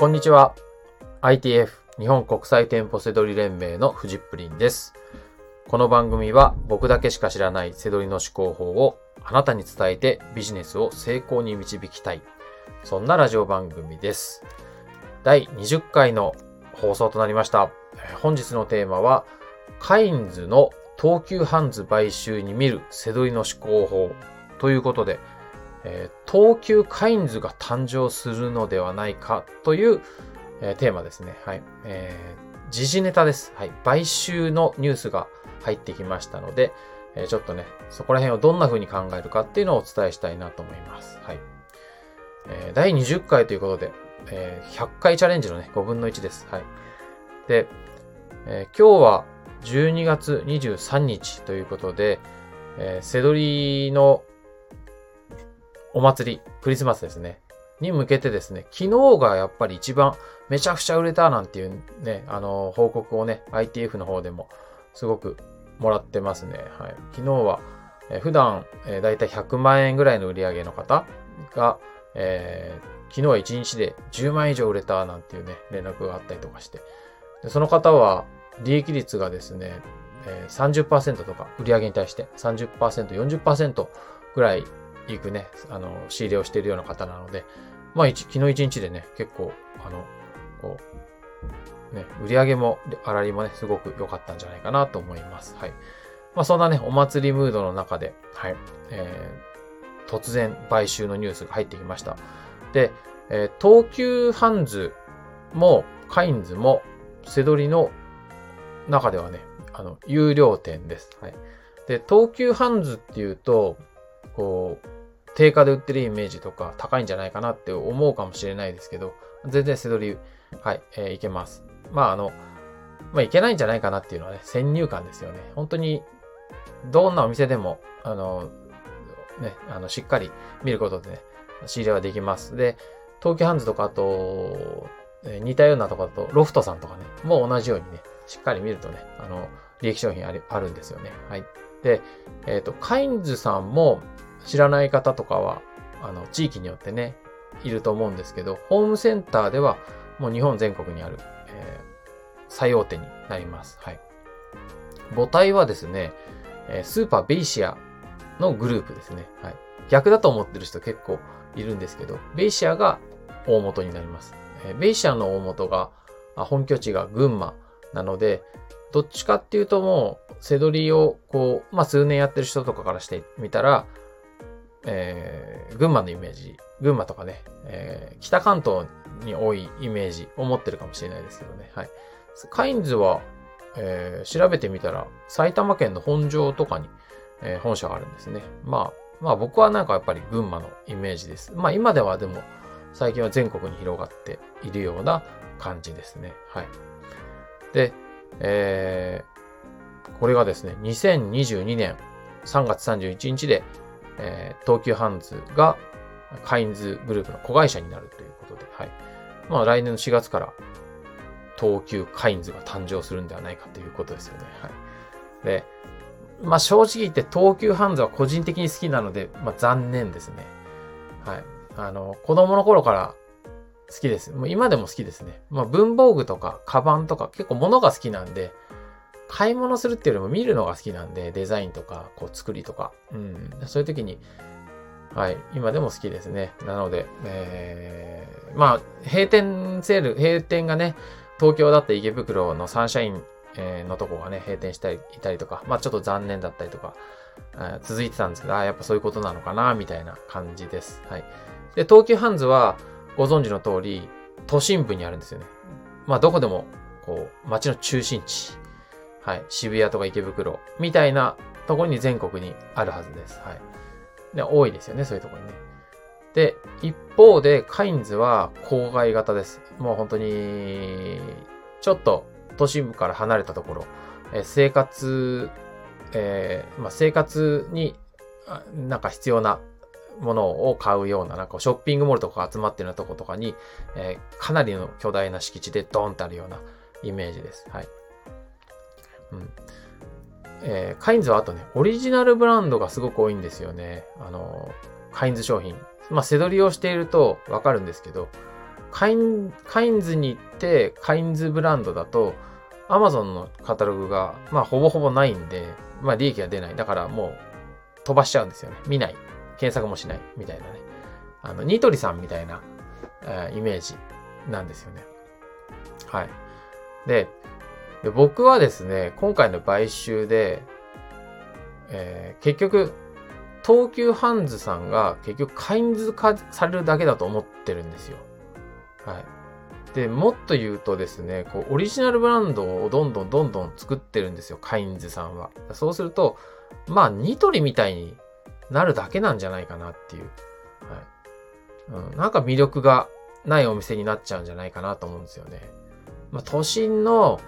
こんにちは。ITF 日本国際店舗セドリ連盟のフジップリンです。この番組は僕だけしか知らないセドリの思考法をあなたに伝えてビジネスを成功に導きたい。そんなラジオ番組です。第20回の放送となりました。本日のテーマは、カインズの東急ハンズ買収に見るセドリの思考法ということで、えー、東急カインズが誕生するのではないかという、えー、テーマですね。はい。えー、時事ネタです。はい。買収のニュースが入ってきましたので、えー、ちょっとね、そこら辺をどんな風に考えるかっていうのをお伝えしたいなと思います。はい。えー、第20回ということで、えー、100回チャレンジのね、5分の1です。はい。で、えー、今日は12月23日ということで、えー、セドリのお祭り、クリスマスですね。に向けてですね、昨日がやっぱり一番めちゃくちゃ売れたなんていうね、あの、報告をね、ITF の方でもすごくもらってますね。はい。昨日は、え、普段、え、だいたい100万円ぐらいの売り上げの方が、えー、昨日は1日で10万円以上売れたなんていうね、連絡があったりとかして。でその方は、利益率がですね、えー、30%とか、売り上げに対して30%、40%ぐらいいくね、あの、仕入れをしているような方なので、まあ、昨日一日でね、結構、あの、こう、ね、売り上げも、粗利もね、すごく良かったんじゃないかなと思います。はい。まあ、そんなね、お祭りムードの中で、はい、えー、突然、買収のニュースが入ってきました。で、えー、東急ハンズも、カインズも、セドリの中ではね、あの、有料店です。はい。で、東急ハンズっていうと、こう、定価で売ってるイメージとか高いんじゃないかなって思うかもしれないですけど、全然背取り、はい、えー、いけます。まああの、まあいけないんじゃないかなっていうのはね、先入観ですよね。本当に、どんなお店でも、あの、ね、あの、しっかり見ることでね、仕入れはできます。で、東急ハンズとかあと、え似たようなとこだと、ロフトさんとかね、もう同じようにね、しっかり見るとね、あの、利益商品あるあるんですよね。はい。で、えっ、ー、と、カインズさんも知らない方とかは、あの、地域によってね、いると思うんですけど、ホームセンターではもう日本全国にある、えー、最大手になります。はい。母体はですね、えスーパーベイシアのグループですね。はい。逆だと思ってる人結構いるんですけど、ベイシアが大元になります。えベイシアの大元が、本拠地が群馬なので、どっちかっていうともう、背取りをこう、まあ数年やってる人とかからしてみたら、えー、群馬のイメージ、群馬とかね、えー、北関東に多いイメージを持ってるかもしれないですけどね。はい。カインズは、えー、調べてみたら、埼玉県の本庄とかに、えー、本社があるんですね。まあ、まあ僕はなんかやっぱり群馬のイメージです。まあ今ではでも、最近は全国に広がっているような感じですね。はい。で、えー、これがですね、2022年3月31日で、えー、東急ハンズがカインズグループの子会社になるということで、はい。まあ来年の4月から東急カインズが誕生するんではないかということですよね。はい。で、まあ正直言って東急ハンズは個人的に好きなので、まあ残念ですね。はい。あの、子供の頃から好きです。もう今でも好きですね。まあ文房具とかカバンとか結構物が好きなんで、買い物するっていうよりも見るのが好きなんで、デザインとか、こう作りとか。うん。そういう時に、はい。今でも好きですね。なので、えー、まあ、閉店セール、閉店がね、東京だった池袋のサンシャイン、のとこがね、閉店したり、いたりとか、まあちょっと残念だったりとか、続いてたんですけど、あやっぱそういうことなのかな、みたいな感じです。はい。で、東急ハンズは、ご存知の通り、都心部にあるんですよね。まあどこでも、こう、街の中心地はい。渋谷とか池袋みたいなところに全国にあるはずです。はい。で、多いですよね、そういうところにね。で、一方で、カインズは郊外型です。もう本当に、ちょっと都心部から離れたところ、え生活、えー、まあ、生活になんか必要なものを買うような、なんかショッピングモールとか集まってるようなとことかに、えー、かなりの巨大な敷地でドーンとあるようなイメージです。はい。うん。えー、カインズはあとね、オリジナルブランドがすごく多いんですよね。あの、カインズ商品。まあ、背取りをしているとわかるんですけど、カイン、カインズに行って、カインズブランドだと、アマゾンのカタログが、まあ、ほぼほぼないんで、まあ、利益が出ない。だからもう、飛ばしちゃうんですよね。見ない。検索もしない。みたいなね。あの、ニトリさんみたいな、えー、イメージなんですよね。はい。でで、僕はですね、今回の買収で、えー、結局、東急ハンズさんが結局カインズ化されるだけだと思ってるんですよ。はい。で、もっと言うとですね、こう、オリジナルブランドをどんどんどんどん作ってるんですよ、カインズさんは。そうすると、まあ、ニトリみたいになるだけなんじゃないかなっていう。はい。うん、なんか魅力がないお店になっちゃうんじゃないかなと思うんですよね。まあ、都心の、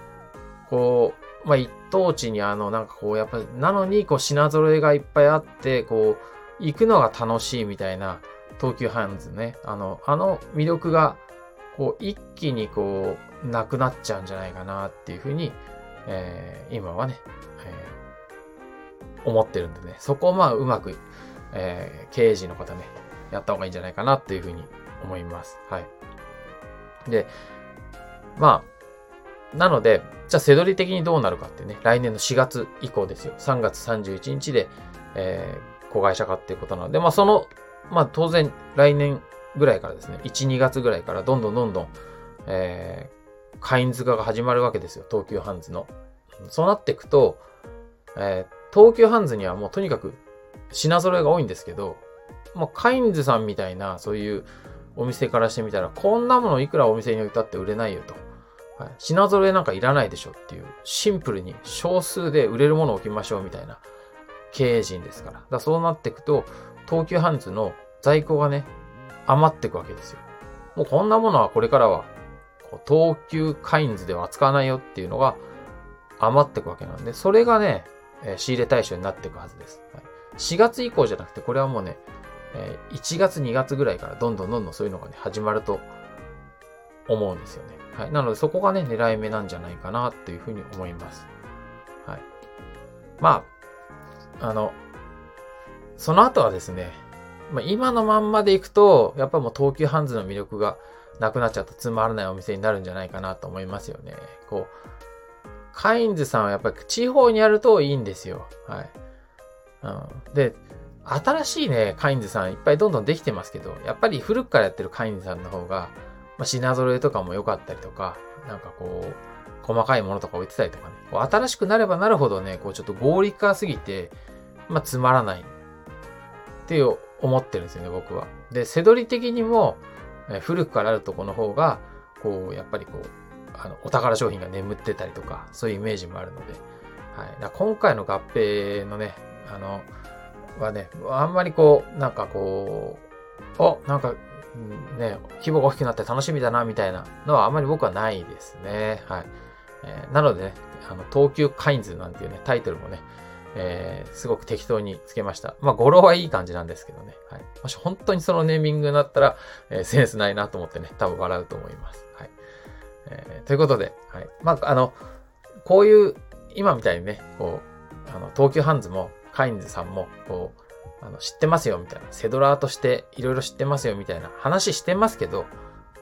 こう、まあ、一等地にあの、なんかこう、やっぱり、なのに、こう、品揃えがいっぱいあって、こう、行くのが楽しいみたいな、東急ハンズね。あの、あの魅力がこう、一気にこう、なくなっちゃうんじゃないかなっていうふうに、えー、今はね、えー、思ってるんでね、そこをまあ、うまく、えー、経営陣の方ね、やった方がいいんじゃないかなっていうふうに思います。はい。で、まあ、なので、じゃあ、せどり的にどうなるかってね、来年の4月以降ですよ。3月31日で、えー、子会社化っていうことなので、まあ、その、まあ、当然、来年ぐらいからですね、1、2月ぐらいからどんどんどんどん、えー、カインズ化が始まるわけですよ、東急ハンズの。そうなっていくと、えー、東急ハンズにはもうとにかく品揃えが多いんですけど、もうカインズさんみたいな、そういうお店からしてみたら、こんなものいくらお店に置いたって売れないよと。はい、品揃えなんかいらないでしょっていう、シンプルに少数で売れるものを置きましょうみたいな経営陣ですから。だそうなっていくと、東急ハンズの在庫がね、余っていくわけですよ。もうこんなものはこれからは、東急カインズでは扱わないよっていうのが余っていくわけなんで、それがね、え仕入れ対象になっていくはずです。はい、4月以降じゃなくて、これはもうね、え1月2月ぐらいからどんどんどんどんそういうのがね、始まると思うんですよね。はい。なのでそこがね、狙い目なんじゃないかなっていうふうに思います。はい。まあ、あの、その後はですね、まあ、今のまんまでいくと、やっぱもう東急ハンズの魅力がなくなっちゃったつまらないお店になるんじゃないかなと思いますよね。こう、カインズさんはやっぱり地方にあるといいんですよ。はい。うん。で、新しいね、カインズさんいっぱいどんどんできてますけど、やっぱり古くからやってるカインズさんの方が、まあ、品揃えとかも良かったりとか、なんかこう、細かいものとか置いてたりとかね、こう新しくなればなるほどね、こうちょっと合理化すぎて、まあつまらないって思ってるんですよね、僕は。で、背取り的にも、え古くからあるとこの方が、こう、やっぱりこう、あの、お宝商品が眠ってたりとか、そういうイメージもあるので、はい。だ今回の合併のね、あの、はね、あんまりこう、なんかこう、お、なんか、ね、規模が大きくなって楽しみだな、みたいなのはあんまり僕はないですね。はい。えー、なのでね、あの、東急カインズなんていうね、タイトルもね、えー、すごく適当につけました。まあ、語呂はいい感じなんですけどね。はい。もし本当にそのネーミングになったら、えー、センスないなと思ってね、多分笑うと思います。えー、ということで、はい。まあ、あの、こういう、今みたいにね、こう、あの、東急ハンズも、カインズさんも、こう、あの、知ってますよ、みたいな。セドラーとしていろいろ知ってますよ、みたいな話してますけど、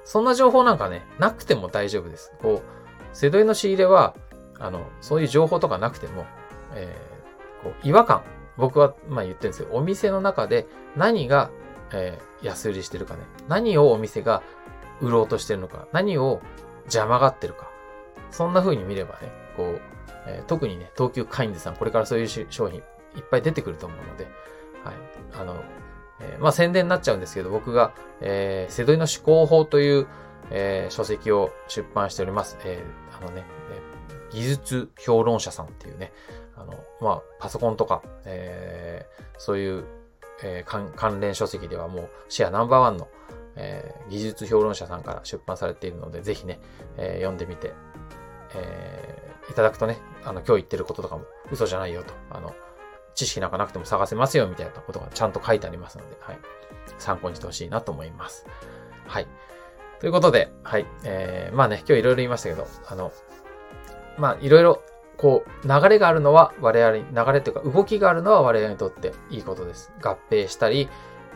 そんな情報なんかね、なくても大丈夫です。こう、セドリの仕入れは、あの、そういう情報とかなくても、えーこう違和感。僕は、まあ言ってるんですけど、お店の中で何が、えー、安売りしてるかね。何をお店が売ろうとしてるのか。何を邪魔がってるか。そんな風に見ればね、こう、えー、特にね、東急カインズさん、これからそういう商品いっぱい出てくると思うので、はい。あの、えー、まあ宣伝になっちゃうんですけど、僕が、えー、セドリの思考法という、えー、書籍を出版しております。えー、あのね、えー、技術評論者さんっていうね、あの、まあ、パソコンとか、えー、そういう、えー、関連書籍ではもうシェアナンバーワンの、えー、技術評論者さんから出版されているので、ぜひね、えー、読んでみて、えー、いただくとね、あの、今日言ってることとかも嘘じゃないよと、あの、知識なんかなくても探せますよみたいなことがちゃんと書いてありますので、はい。参考にしてほしいなと思います。はい。ということで、はい。えー、まあね、今日いろいろ言いましたけど、あの、まあ、いろいろこう、流れがあるのは我々、流れというか動きがあるのは我々にとっていいことです。合併したり、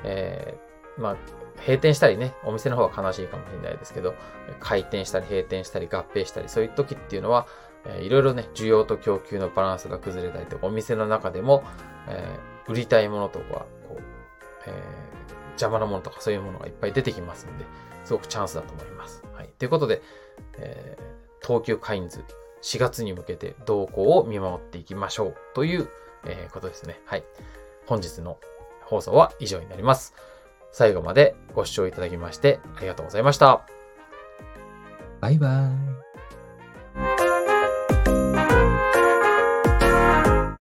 えー、まあ、閉店したりね、お店の方は悲しいかもしれないですけど、開店したり閉店したり合併したり、そういう時っていうのは、えー、いろいろね、需要と供給のバランスが崩れたりとか、お店の中でも、えー、売りたいものとか、こう、えー、邪魔なものとかそういうものがいっぱい出てきますんで、すごくチャンスだと思います。はい。ということで、えー、東急カインズ4月に向けて動向を見守っていきましょうという、えー、ことですね。はい。本日の放送は以上になります。最後までご視聴いただきましてありがとうございました。バイバーイ。